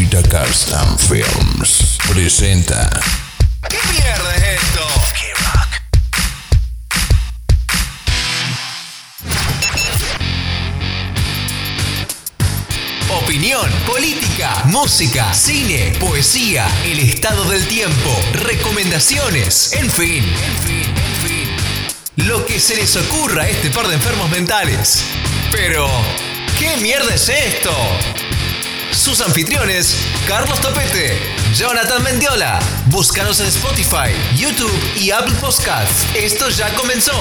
Laurita Films presenta. ¿Qué mierda es esto? Opinión, política, música, cine, poesía, el estado del tiempo, recomendaciones, en fin, en fin, en fin. Lo que se les ocurra a este par de enfermos mentales. Pero, ¿qué mierda es esto? Sus anfitriones, Carlos Topete, Jonathan Mendiola. Búscanos en Spotify, YouTube y Apple Podcasts. Esto ya comenzó.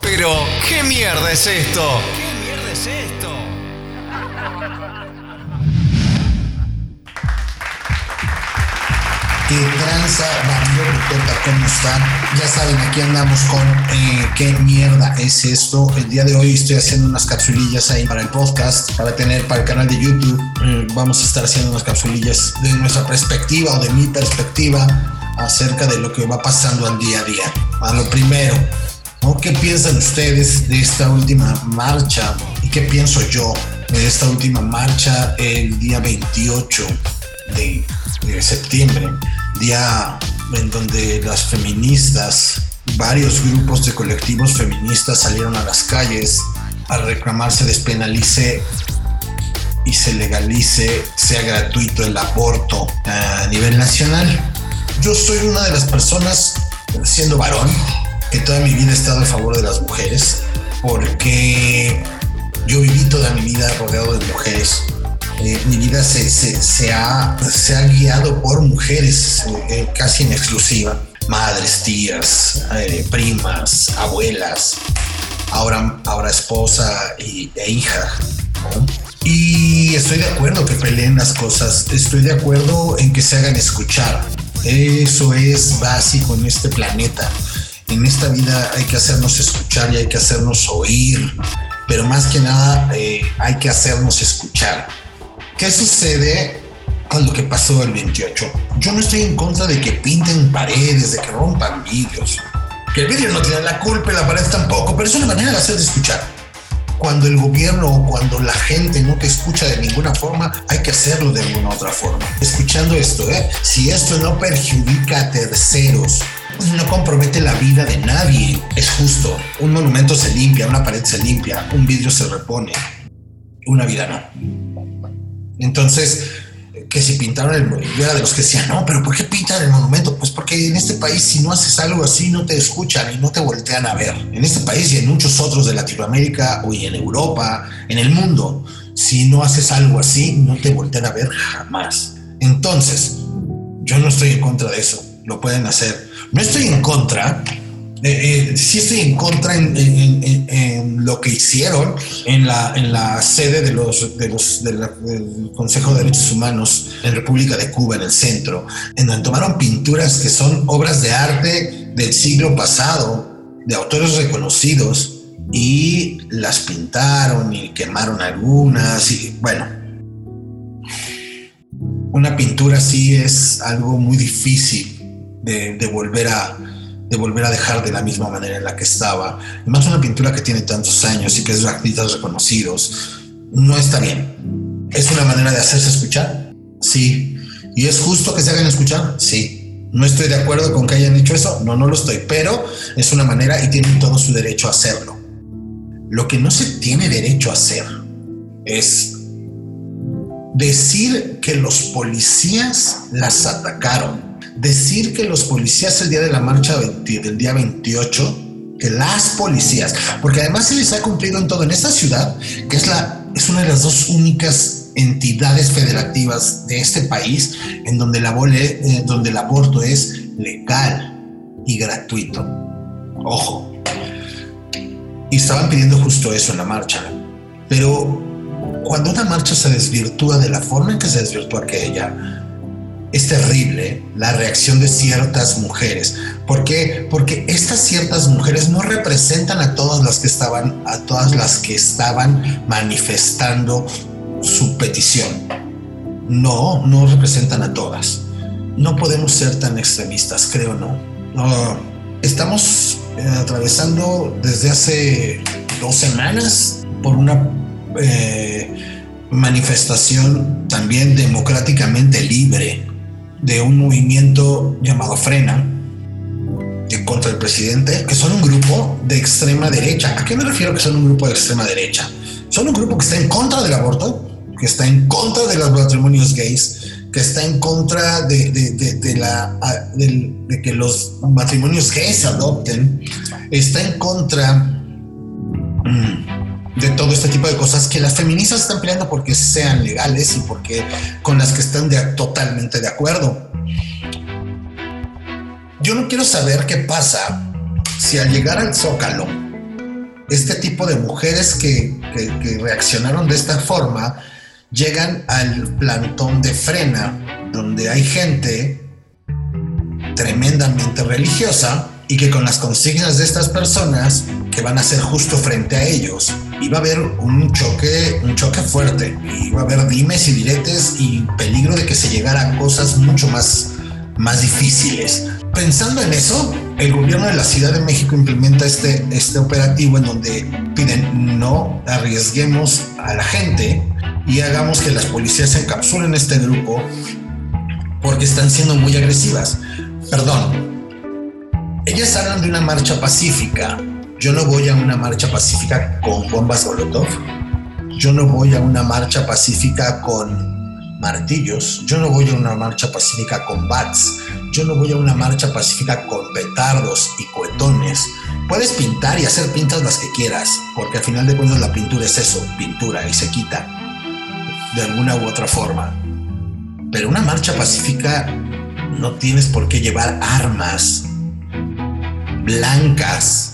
Pero, ¿qué mierda es esto? ¿Qué mierda es esto? ¿Qué tranza? ¿Cómo están? Ya saben, aquí andamos con eh, qué mierda es esto. El día de hoy estoy haciendo unas capsulillas ahí para el podcast, para tener para el canal de YouTube. Eh, vamos a estar haciendo unas capsulillas de nuestra perspectiva o de mi perspectiva acerca de lo que va pasando al día a día. A lo primero. ¿qué piensan ustedes de esta última marcha? ¿Y qué pienso yo de esta última marcha el día 28 de, de septiembre? Día en donde las feministas, varios grupos de colectivos feministas salieron a las calles a reclamar se despenalice y se legalice, sea gratuito el aborto a nivel nacional. Yo soy una de las personas, siendo varón, que toda mi vida he estado a favor de las mujeres, porque yo viví toda mi vida rodeado de mujeres. Eh, mi vida se, ha, guiado por mujeres, eh, casi en exclusiva. Madres, tías, eh, primas, abuelas, ahora, ahora esposa y, e hija. Y estoy de acuerdo que peleen las cosas, estoy de acuerdo en que se hagan escuchar. Eso es básico en este planeta. En esta vida hay que hacernos escuchar y hay que hacernos oír, pero más que nada eh, hay que hacernos escuchar. ¿Qué sucede con lo que pasó el 28? Yo no estoy en contra de que pinten paredes, de que rompan vidrios. Que el vidrio no tiene la culpa y la pared tampoco, pero es una manera de hacerte escuchar cuando el gobierno o cuando la gente no te escucha de ninguna forma, hay que hacerlo de alguna otra forma. Escuchando esto, ¿eh? si esto no perjudica a terceros, no compromete la vida de nadie, es justo. Un monumento se limpia, una pared se limpia, un vidrio se repone, una vida no. Entonces, que si pintaron el yo era de los que decían, no, pero ¿por qué pintan el monumento? Pues porque en este país si no haces algo así no te escuchan y no te voltean a ver. En este país y en muchos otros de Latinoamérica o en Europa, en el mundo, si no haces algo así no te voltean a ver jamás. Entonces, yo no estoy en contra de eso, lo pueden hacer. No estoy en contra eh, eh, sí estoy en contra en, en, en, en, lo que hicieron en la, en la sede de los, de los, de la, del Consejo de Derechos Humanos en República de Cuba, en el centro, en donde tomaron pinturas que son obras de arte del siglo pasado, de autores reconocidos, y las pintaron y quemaron algunas, y bueno. Una pintura así es algo muy difícil de, de volver a, de volver a dejar de la misma manera en la que estaba. Además, una pintura que tiene tantos años y que es de artistas reconocidos, no está bien. ¿Es una manera de hacerse escuchar? Sí. ¿Y es justo que se hagan escuchar? Sí. ¿No estoy de acuerdo con que hayan dicho eso? No, no lo estoy, pero es una manera y tienen todo su derecho a hacerlo. Lo que no se tiene derecho a hacer es decir que los policías las atacaron decir que los policías el día de la marcha del día 28, que las policías, porque además se les ha cumplido en todo, en esta ciudad, que es, la, es una de las dos únicas entidades federativas de este país en donde, la eh, donde el aborto es legal y gratuito. Ojo. Y estaban pidiendo justo eso en la marcha. Pero cuando una marcha se desvirtúa de la forma en que se desvirtúa aquella, es terrible la reacción de ciertas mujeres. ¿Por qué? Porque estas ciertas mujeres no representan a todas las que estaban, a todas las que estaban manifestando su petición. No, no representan a todas. No podemos ser tan extremistas, creo no. no estamos eh, atravesando desde hace dos semanas por una eh, manifestación también democráticamente libre de un movimiento llamado Frena en contra del presidente, que son un grupo de extrema derecha. ¿A qué me refiero que son un grupo de extrema derecha? Son un grupo que está en contra del aborto, que está en contra de los matrimonios gays, que está en contra de, de, la, de, que los matrimonios gays adopten, está en contra mm, de todo este tipo de cosas que las feministas están peleando porque sean legales y porque con las que están totalmente de acuerdo. Yo no quiero saber qué pasa si al llegar al zócalo, este tipo de mujeres que, que reaccionaron de esta forma, llegan al plantón de frena, donde hay gente tremendamente religiosa y que con las consignas de estas personas que van a ser justo frente a ellos iba a haber un choque un choque fuerte y va a haber dimes y diretes y peligro de que se llegara a cosas mucho más más difíciles pensando en eso el gobierno de la Ciudad de México implementa este este operativo en donde piden no arriesguemos a la gente y hagamos que las policías se encapsulen este grupo porque están siendo muy agresivas. Perdón, ellas hablan de una marcha pacífica. Yo no voy a una marcha pacífica con bombas Molotov. Yo no voy a una marcha pacífica con martillos. Yo no voy a una marcha pacífica con bats. Yo no voy a una marcha pacífica con petardos y cohetones. Puedes pintar y hacer pintas las que quieras, porque al final de cuentas la pintura es eso, pintura y se quita de alguna u otra forma. Pero una marcha pacífica no tienes por qué llevar armas blancas,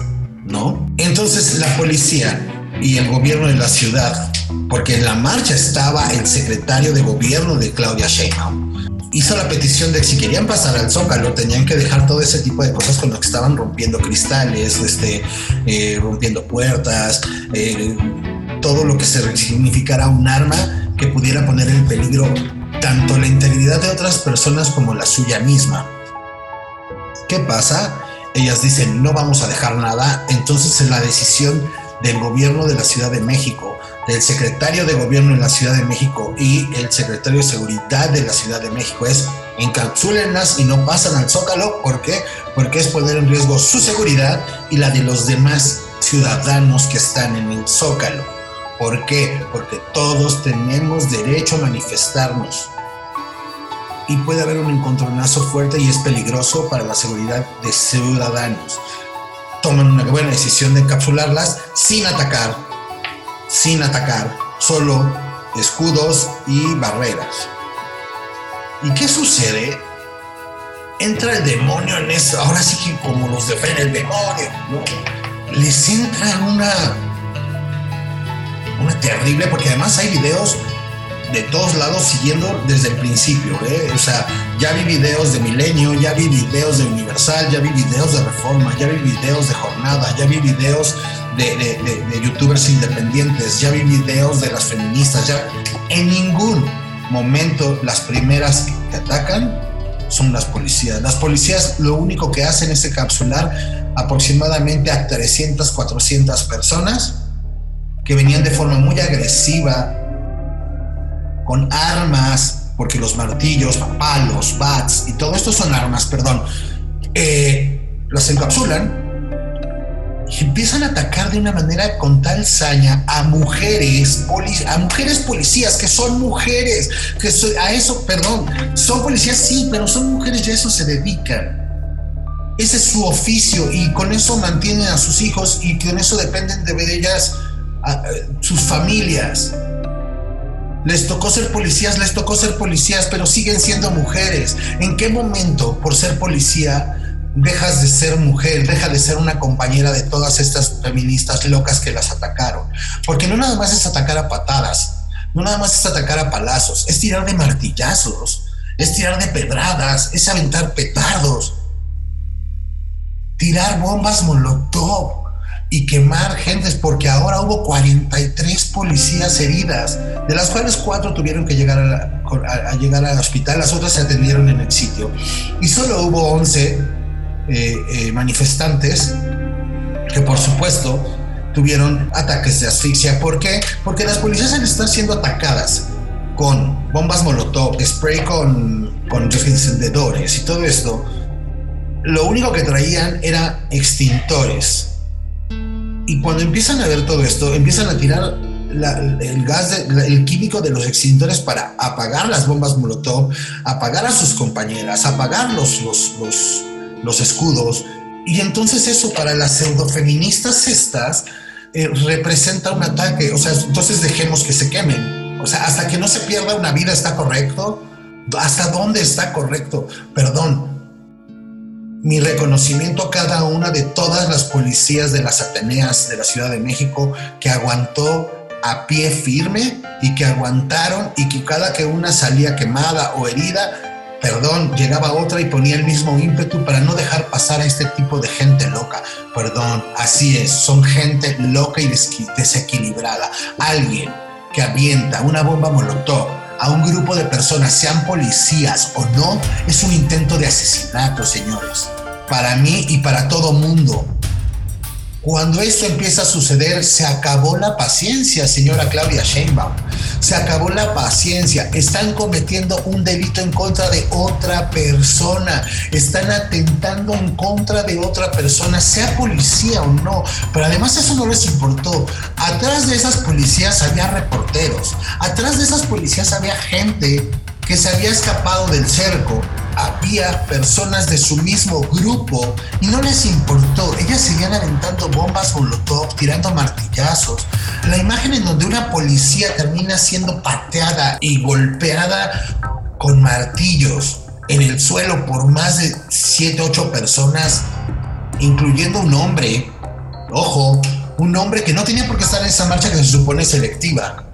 ¿no? Entonces la policía y el gobierno de la ciudad, porque en la marcha estaba el secretario de gobierno de Claudia Sheinbaum, hizo la petición de que si querían pasar al Zócalo tenían que dejar todo ese tipo de cosas con lo que estaban rompiendo cristales, este, eh, rompiendo puertas, eh, todo lo que significara un arma que pudiera poner en peligro tanto la integridad de otras personas como la suya misma. ¿Qué pasa? Ellas dicen, no vamos a dejar nada, entonces es la decisión del gobierno de la Ciudad de México, del secretario de gobierno de la Ciudad de México y el secretario de seguridad de la Ciudad de México es encapsúlenlas y no pasan al zócalo. ¿Por qué? Porque es poner en riesgo su seguridad y la de los demás ciudadanos que están en el zócalo. ¿Por qué? Porque todos tenemos derecho a manifestarnos. Y puede haber un encontronazo fuerte y es peligroso para la seguridad de ciudadanos. Toman una buena decisión de encapsularlas sin atacar, sin atacar, solo escudos y barreras. ¿Y qué sucede? Entra el demonio en eso, ahora sí que como los defende el demonio, ¿no? Les entra una una terrible, porque además hay videos de todos lados siguiendo desde el principio. ¿eh? O sea, ya vi videos de Milenio, ya vi videos de Universal, ya vi videos de Reforma, ya vi videos de Jornada, ya vi videos de, de, youtubers independientes, ya vi videos de las feministas, ya en ningún momento las primeras que atacan son las policías. Las policías lo único que hacen es encapsular aproximadamente a 300, 400 personas que venían de forma muy agresiva, con armas, porque los martillos, palos, bats y todo esto son armas, perdón, eh, las encapsulan y empiezan a atacar de una manera con tal saña a mujeres, a mujeres policías que son mujeres, que a eso, perdón, son policías sí, pero son mujeres y a eso se dedican. Ese es su oficio y con eso mantienen a sus hijos y con eso dependen de ellas sus familias. Les tocó ser policías, les tocó ser policías, pero siguen siendo mujeres. ¿En qué momento, por ser policía, dejas de ser mujer, deja de ser una compañera de todas estas feministas locas que las atacaron? Porque no nada más es atacar a patadas, no nada más es atacar a palazos, es tirar de martillazos, es tirar de pedradas, es aventar petardos, tirar bombas molotov y quemar gentes, porque ahora hubo 43 policías heridas, de las cuales cuatro tuvieron que llegar a, llegar al hospital, las otras se atendieron en el sitio. Y solo hubo 11 eh, eh, manifestantes que por supuesto tuvieron ataques de asfixia. ¿Por qué? Porque las policías están siendo atacadas con bombas molotov, spray con, con encendedores y todo esto. Lo único que traían era extintores. Y cuando empiezan a ver todo esto, empiezan a tirar el gas, el químico de los extintores para apagar las bombas Molotov, apagar a sus compañeras, apagar los, los, los, los escudos. Y entonces eso para las pseudofeministas estas eh, representa un ataque. O sea, entonces dejemos que se quemen. O sea, hasta que no se pierda una vida está correcto. ¿Hasta dónde está correcto? Perdón, mi reconocimiento a cada una de todas las policías de las Ateneas de la Ciudad de México que aguantó a pie firme y que aguantaron y que cada que una salía quemada o herida, perdón, llegaba otra y ponía el mismo ímpetu para no dejar pasar a este tipo de gente loca. Perdón, así es, son gente loca y desequilibrada. Alguien que avienta una bomba molotov a un grupo de personas, sean policías o no, es un intento de asesinato, señores. Para mí y para todo mundo. Cuando esto empieza a suceder, se acabó la paciencia, señora Claudia Sheinbaum. Se acabó la paciencia. Están cometiendo un delito en contra de otra persona. Están atentando en contra de otra persona, sea policía o no. Pero además eso no les importó. Atrás de esas policías había reporteros. Atrás de esas policías había gente que se había escapado del cerco, había personas de su mismo grupo y no les importó. Ellas seguían aventando bombas molotov, tirando martillazos. La imagen en donde una policía termina siendo pateada y golpeada con martillos en el suelo por más de 7, 8 personas, incluyendo un hombre, ojo, un hombre que no tenía por qué estar en esa marcha que se supone selectiva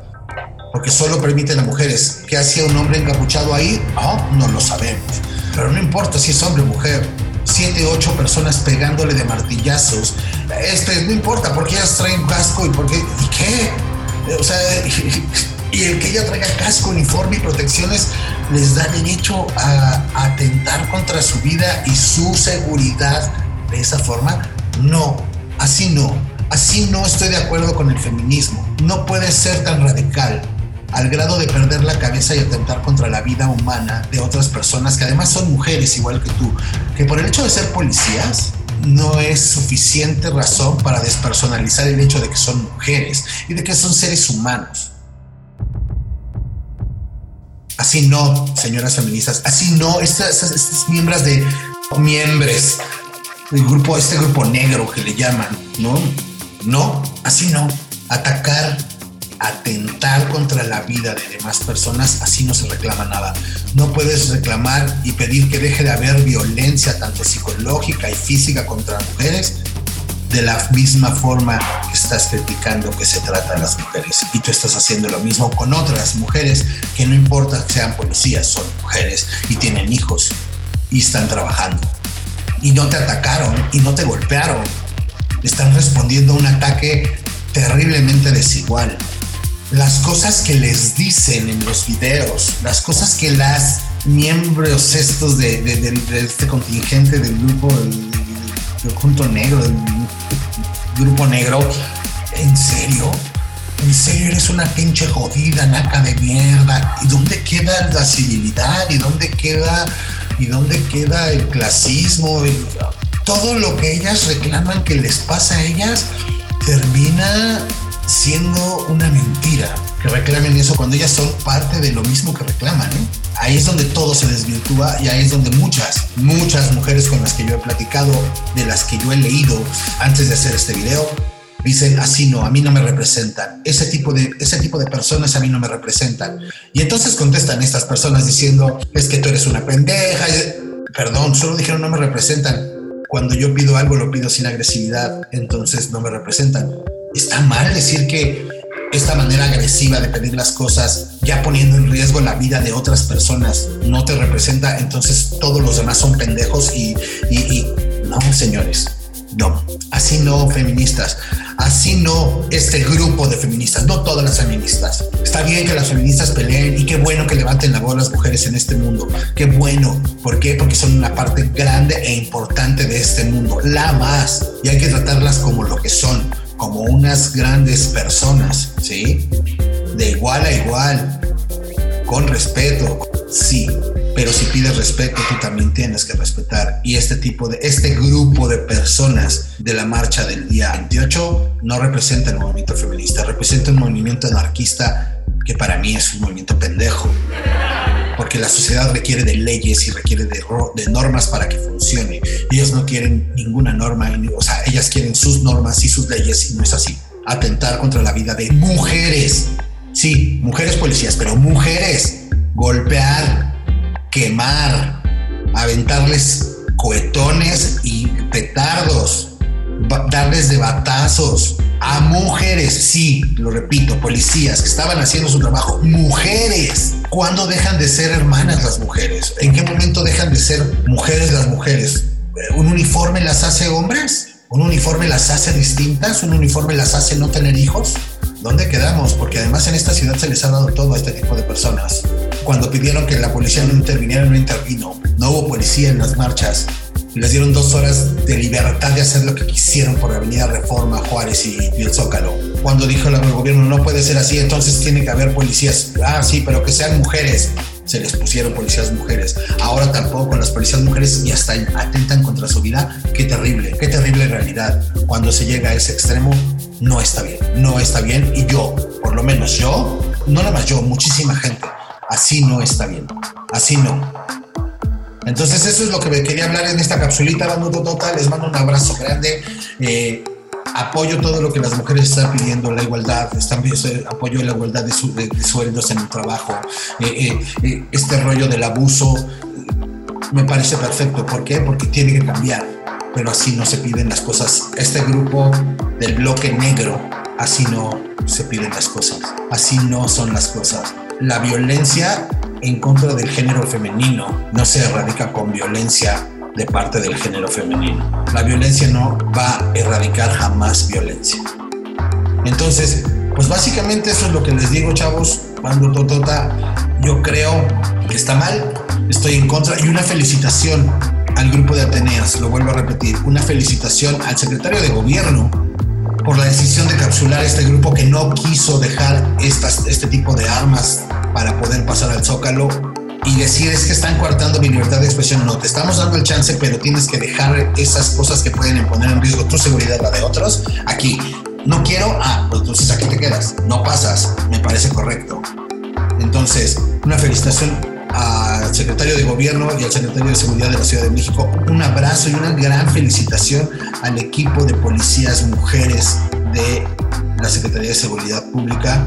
porque solo permiten a mujeres. ¿Qué hacía un hombre encapuchado ahí? No, no lo sabemos. Pero no importa si es hombre o mujer. Siete, ocho personas pegándole de martillazos. Este, no importa porque ellas traen casco y porque. ¿Y qué? O sea, y el que ella traiga casco, uniforme y protecciones les da derecho a atentar contra su vida y su seguridad de esa forma. No, así no. Así no estoy de acuerdo con el feminismo. No puede ser tan radical al grado de perder la cabeza y atentar contra la vida humana de otras personas que además son mujeres igual que tú, que por el hecho de ser policías no es suficiente razón para despersonalizar el hecho de que son mujeres y de que son seres humanos. Así no, señoras feministas, así no, estas, estas, miembros de miembros del grupo, este grupo negro que le llaman, ¿no? No, así no. Atacar atentar contra la vida de demás personas, así no se reclama nada. No puedes reclamar y pedir que deje de haber violencia tanto psicológica y física contra mujeres de la misma forma que estás criticando que se trata a las mujeres. Y tú estás haciendo lo mismo con otras mujeres que no importa que sean policías, son mujeres y tienen hijos y están trabajando. Y no te atacaron y no te golpearon. Están respondiendo a un ataque terriblemente desigual las cosas que les dicen en los videos, las cosas que las miembros estos de, este contingente del grupo del, junto negro, del grupo negro, ¿en serio? ¿En serio eres una pinche jodida, naca de mierda? ¿Y dónde queda la civilidad? ¿Y dónde queda, y dónde queda el clasismo? todo lo que ellas reclaman que les pasa a ellas termina siendo una mentira que reclamen eso cuando ellas son parte de lo mismo que reclaman. ¿eh? Ahí es donde todo se desvirtúa y ahí es donde muchas, muchas mujeres con las que yo he platicado, de las que yo he leído antes de hacer este video, dicen así no, a mí no me representan. Ese tipo de, ese tipo de personas a mí no me representan. Y entonces contestan estas personas diciendo, es que tú eres una pendeja. Perdón, solo dijeron no me representan. Cuando yo pido algo lo pido sin agresividad, entonces no me representan está mal decir que esta manera agresiva de pedir las cosas, ya poniendo en riesgo la vida de otras personas, no te representa, entonces todos los demás son pendejos y, no, señores, no, así no feministas, así no este grupo de feministas, no todas las feministas. Está bien que las feministas peleen y qué bueno que levanten la voz las mujeres en este mundo, qué bueno, ¿por qué? Porque son una parte grande e importante de este mundo, la más, y hay que tratarlas como lo que son como unas grandes personas, ¿sí? De igual a igual, con respeto, sí, pero si pides respeto, tú también tienes que respetar. Y este tipo de, este grupo de personas de la marcha del día 28 no representa el movimiento feminista, representa un movimiento anarquista que para mí es un movimiento pendejo. Porque la sociedad requiere de leyes y requiere de, normas para que funcione. Ellos no quieren ninguna norma, o sea, ellas quieren sus normas y sus leyes y no es así. Atentar contra la vida de mujeres. Sí, mujeres policías, pero mujeres. Golpear, quemar, aventarles cohetones y petardos, darles de batazos a mujeres, sí, lo repito, policías que estaban haciendo su trabajo, mujeres. ¿Cuándo dejan de ser hermanas las mujeres? ¿En qué momento dejan de ser mujeres las mujeres? ¿Un uniforme las hace hombres? ¿Un uniforme las hace distintas? ¿Un uniforme las hace no tener hijos? ¿Dónde quedamos? Porque además en esta ciudad se les ha dado todo a este tipo de personas. Cuando pidieron que la policía no interviniera, no intervino. No hubo policía en las marchas. Les dieron dos horas de libertad de hacer lo que quisieron por la Avenida Reforma, Juárez y, el Zócalo. Cuando dijo el gobierno no puede ser así, entonces tiene que haber policías. Ah, sí, pero que sean mujeres se les pusieron policías mujeres. Ahora tampoco con las policías mujeres y hasta atentan contra su vida. Qué terrible, qué terrible realidad. Cuando se llega a ese extremo, no está bien, no está bien. Y yo, por lo menos yo, no nada más yo, muchísima gente, así no está bien, así no. Entonces eso es lo que me quería hablar en esta capsulita, Bando Total. Les mando un abrazo grande. Eh, apoyo todo lo que las mujeres están pidiendo, la igualdad, están, apoyo la igualdad de, sueldos en el trabajo, eh, eh, eh, este rollo del abuso me parece perfecto. ¿Por qué? Porque tiene que cambiar, pero así no se piden las cosas. Este grupo del bloque negro, así no se piden las cosas, así no son las cosas. La violencia en contra del género femenino no se erradica con violencia de parte del género femenino. La violencia no va a erradicar jamás violencia. Entonces, pues básicamente eso es lo que les digo, chavos. Cuando Totota, yo creo que está mal, estoy en contra. Y una felicitación al grupo de Ateneas, lo vuelvo a repetir, una felicitación al secretario de gobierno por la decisión de capsular este grupo que no quiso dejar estas, este tipo de armas para poder pasar al Zócalo y decir es que están coartando mi libertad de expresión. No, te estamos dando el chance, pero tienes que dejar esas cosas que pueden poner en riesgo tu seguridad, la de otros, aquí. No quiero, ah, pues entonces aquí te quedas, no pasas, me parece correcto. Entonces, una felicitación al secretario de Gobierno y al secretario de Seguridad de la Ciudad de México. Un abrazo y una gran felicitación al equipo de policías mujeres de la Secretaría de Seguridad Pública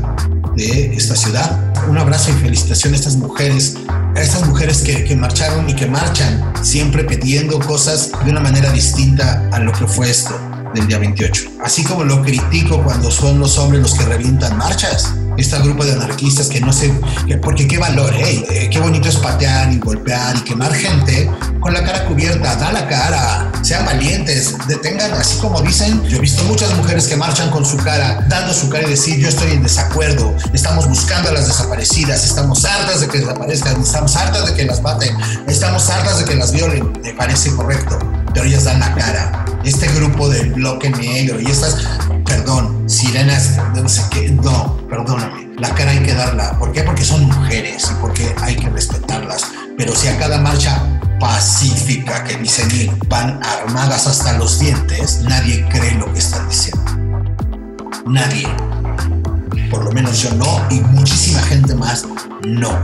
de esta ciudad. Un abrazo y felicitación a estas mujeres, a estas mujeres que, marcharon y que marchan, siempre pidiendo cosas de una manera distinta a lo que fue esto del día 28. Así como lo critico cuando son los hombres los que revientan marchas este grupo de anarquistas que no sé, porque qué valor, eh, qué bonito es patear y golpear y quemar gente con la cara cubierta, da la cara, sean valientes, detengan, así como dicen, yo he visto muchas mujeres que marchan con su cara, dando su cara y decir, yo estoy en desacuerdo, estamos buscando a las desaparecidas, estamos hartas de que desaparezcan, estamos hartas de que las maten, estamos hartas de que las violen, me parece correcto, pero ellas dan la cara. Este grupo del bloque negro y estas, perdón, sirenas, no sé qué, no, perdóname, la cara hay que darla. ¿Por qué? Porque son mujeres y porque hay que respetarlas. Pero si a cada marcha pacífica que dicen ir van armadas hasta los dientes, nadie cree lo que están diciendo. Nadie. Por lo menos yo no y muchísima gente más no.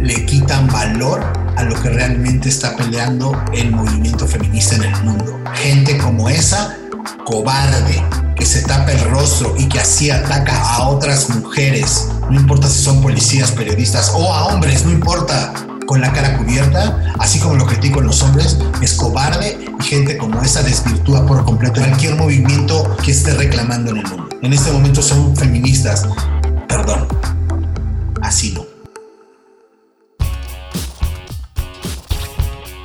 Le quitan valor a lo que realmente está peleando el movimiento feminista en el mundo. Gente como esa, cobarde, que se tapa el rostro y que así ataca a otras mujeres, no importa si son policías, periodistas o a hombres, no importa, con la cara cubierta, así como lo critico en los hombres, es cobarde y gente como esa desvirtúa por completo cualquier movimiento que esté reclamando en el mundo. En este momento son feministas, perdón, así no.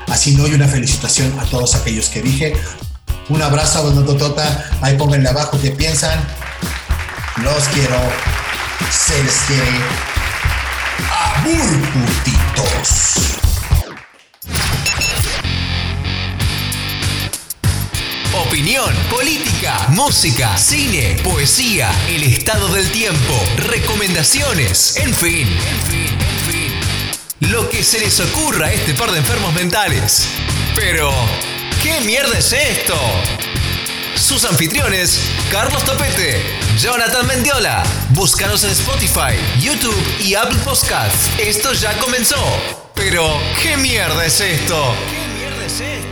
Así no, y una felicitación a todos aquellos que dije, un abrazo a Totota. Ahí pónganle abajo qué piensan. Los quiero. Se les quiere. Abur Opinión política, música, cine, poesía, el estado del tiempo, recomendaciones, en fin, en fin, en fin. Lo que se les ocurra a este par de enfermos mentales. Pero, ¿qué mierda es esto? Sus anfitriones, Carlos Topete, Jonathan Mendiola. Búscanos en Spotify, YouTube y Apple Podcasts. Esto ya comenzó. Pero, ¿qué mierda es esto? ¿Qué mierda es esto?